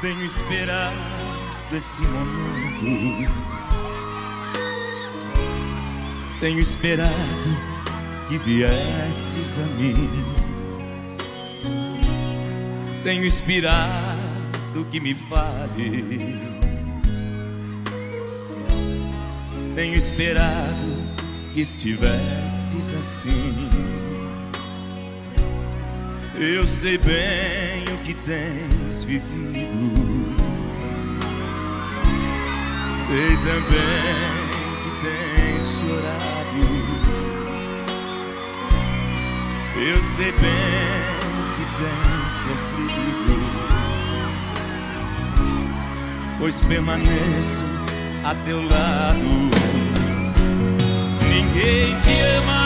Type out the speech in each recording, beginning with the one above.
Tenho esperado esse momento. Tenho esperado que viesses a mim. Tenho esperado que me fales. Tenho esperado que estivesses assim. Eu sei bem o que tens vivido. Sei também que tens chorado. Eu sei bem que tens sofrido. Pois permaneço a teu lado. Ninguém te ama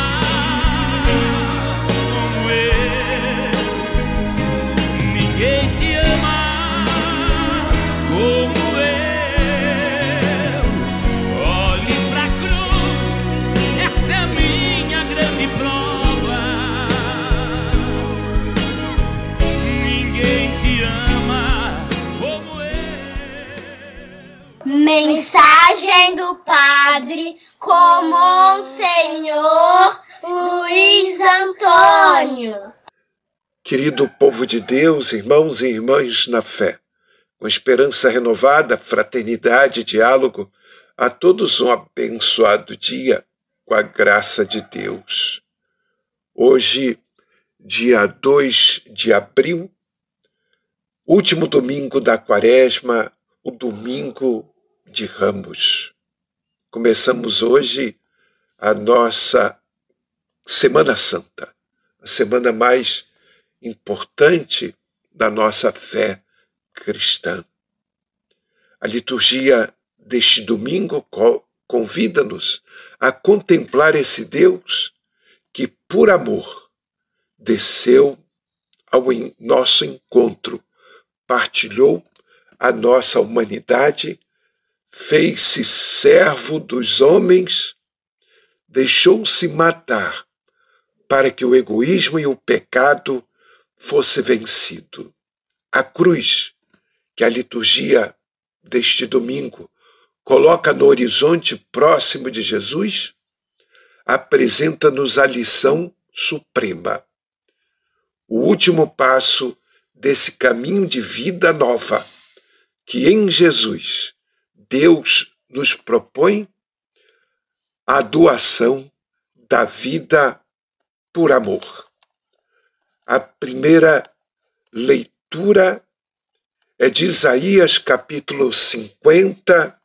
Padre com Monsenhor Luiz Antônio. Querido povo de Deus, irmãos e irmãs na fé, com esperança renovada, fraternidade e diálogo, a todos um abençoado dia com a graça de Deus. Hoje, dia 2 de abril, último domingo da quaresma, o domingo de Ramos. Começamos hoje a nossa Semana Santa, a semana mais importante da nossa fé cristã. A liturgia deste domingo convida-nos a contemplar esse Deus que, por amor, desceu ao nosso encontro, partilhou a nossa humanidade, fez-se servo dos homens, deixou-se matar para que o egoísmo e o pecado fosse vencido. A cruz, que a liturgia deste domingo coloca no horizonte próximo de Jesus, apresenta-nos a lição suprema. O último passo desse caminho de vida nova que em Jesus Deus nos propõe a doação da vida por amor. A primeira leitura é de Isaías capítulo 50,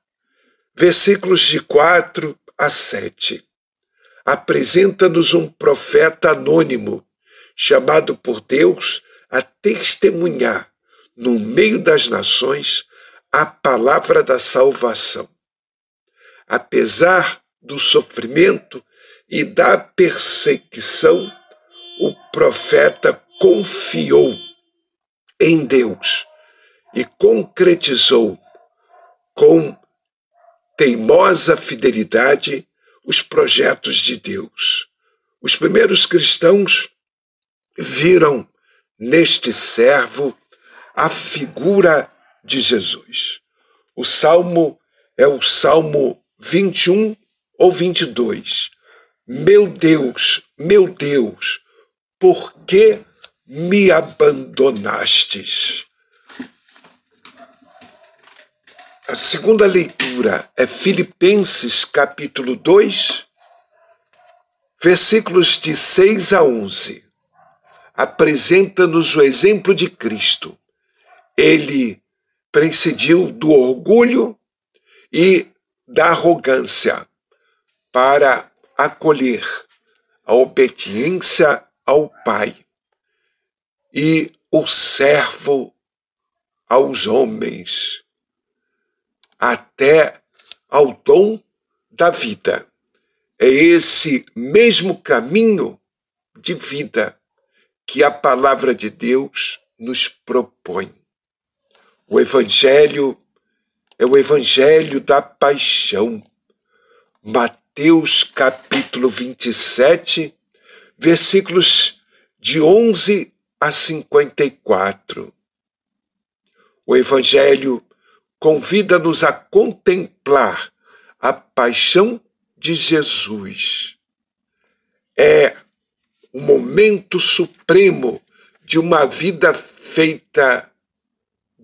versículos de 4 a 7. Apresenta-nos um profeta anônimo, chamado por Deus a testemunhar, no meio das nações, a palavra da salvação. Apesar do sofrimento e da perseguição, o profeta confiou em Deus e concretizou com teimosa fidelidade os projetos de Deus. Os primeiros cristãos viram neste servo a figura de Jesus. O salmo é o salmo 21 ou 22. Meu Deus, meu Deus, por que me abandonastes? A segunda leitura é Filipenses capítulo 2, versículos de 6 a 11. Apresenta-nos o exemplo de Cristo. Ele prescindiu do orgulho e da arrogância para acolher a obediência ao Pai e o servo aos homens, até ao dom da vida. É esse mesmo caminho de vida que a palavra de Deus nos propõe. O Evangelho é o Evangelho da paixão. Mateus capítulo 27, versículos de 11 a 54. O Evangelho convida-nos a contemplar a paixão de Jesus. É o momento supremo de uma vida feita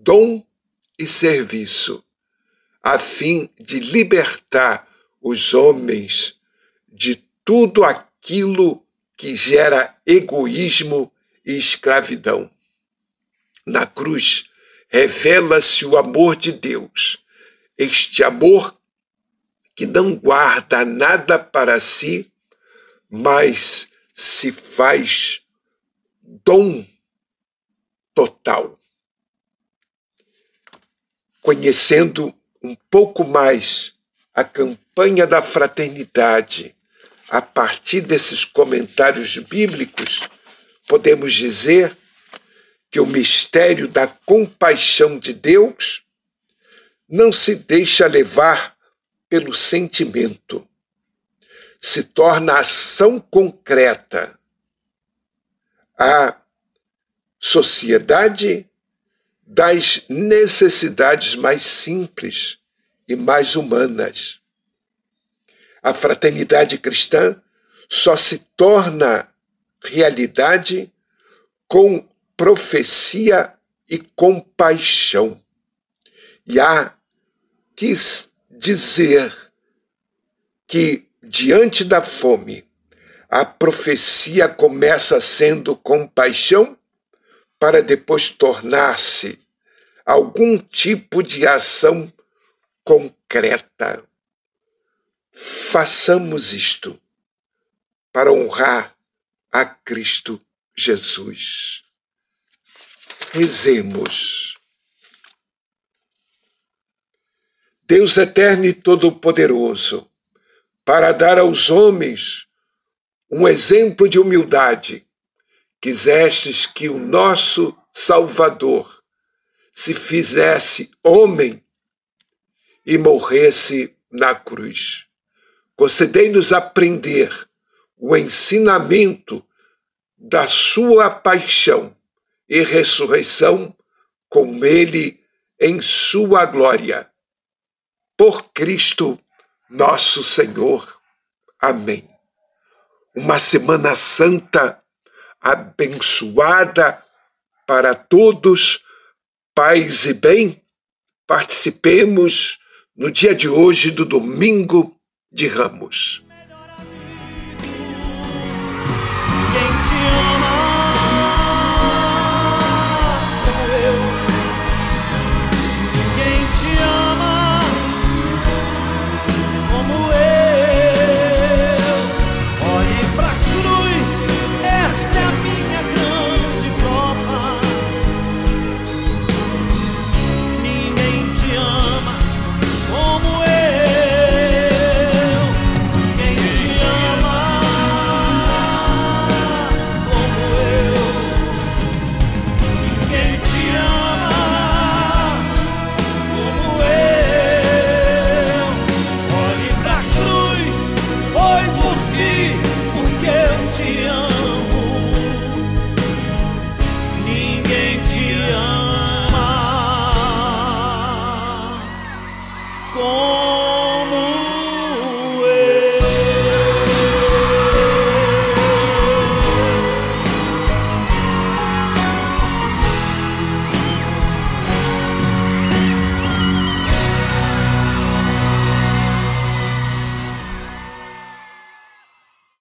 dom e serviço, a fim de libertar os homens de tudo aquilo que gera egoísmo e escravidão. Na cruz, revela-se o amor de Deus, este amor que não guarda nada para si, mas se faz dom total. Conhecendo um pouco mais a campanha da fraternidade a partir desses comentários bíblicos, podemos dizer que o mistério da compaixão de Deus não se deixa levar pelo sentimento, se torna ação concreta. A sociedade das necessidades mais simples e mais humanas. A fraternidade cristã só se torna realidade com profecia e compaixão. E há que dizer que, diante da fome, a profecia começa sendo compaixão para depois tornar-se algum tipo de ação concreta. Façamos isto para honrar a Cristo Jesus. Rezemos. Deus eterno e todo-poderoso, para dar aos homens um exemplo de humildade, quisestes que o nosso Salvador se fizesse homem e morresse na cruz. Concedei-nos aprender o ensinamento da sua paixão e ressurreição com ele em sua glória. Por Cristo nosso Senhor. Amém. Uma Semana Santa abençoada para todos, paz e bem. Participemos no dia de hoje do Domingo de Ramos.